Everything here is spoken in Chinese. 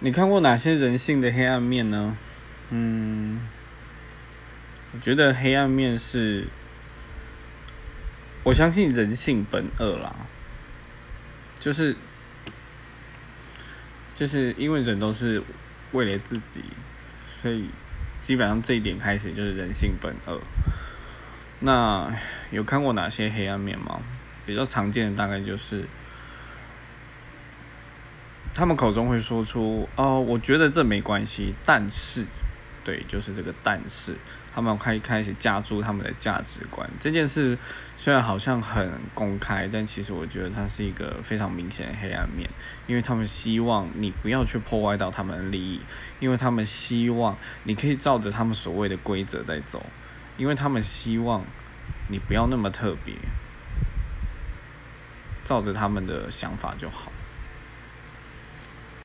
你看过哪些人性的黑暗面呢？嗯，我觉得黑暗面是，我相信人性本恶啦，就是就是因为人都是为了自己，所以基本上这一点开始就是人性本恶。那有看过哪些黑暗面吗？比较常见的大概就是。他们口中会说出哦，我觉得这没关系，但是，对，就是这个但是，他们开开始加注他们的价值观。这件事虽然好像很公开，但其实我觉得它是一个非常明显的黑暗面，因为他们希望你不要去破坏到他们的利益，因为他们希望你可以照着他们所谓的规则在走，因为他们希望你不要那么特别，照着他们的想法就好。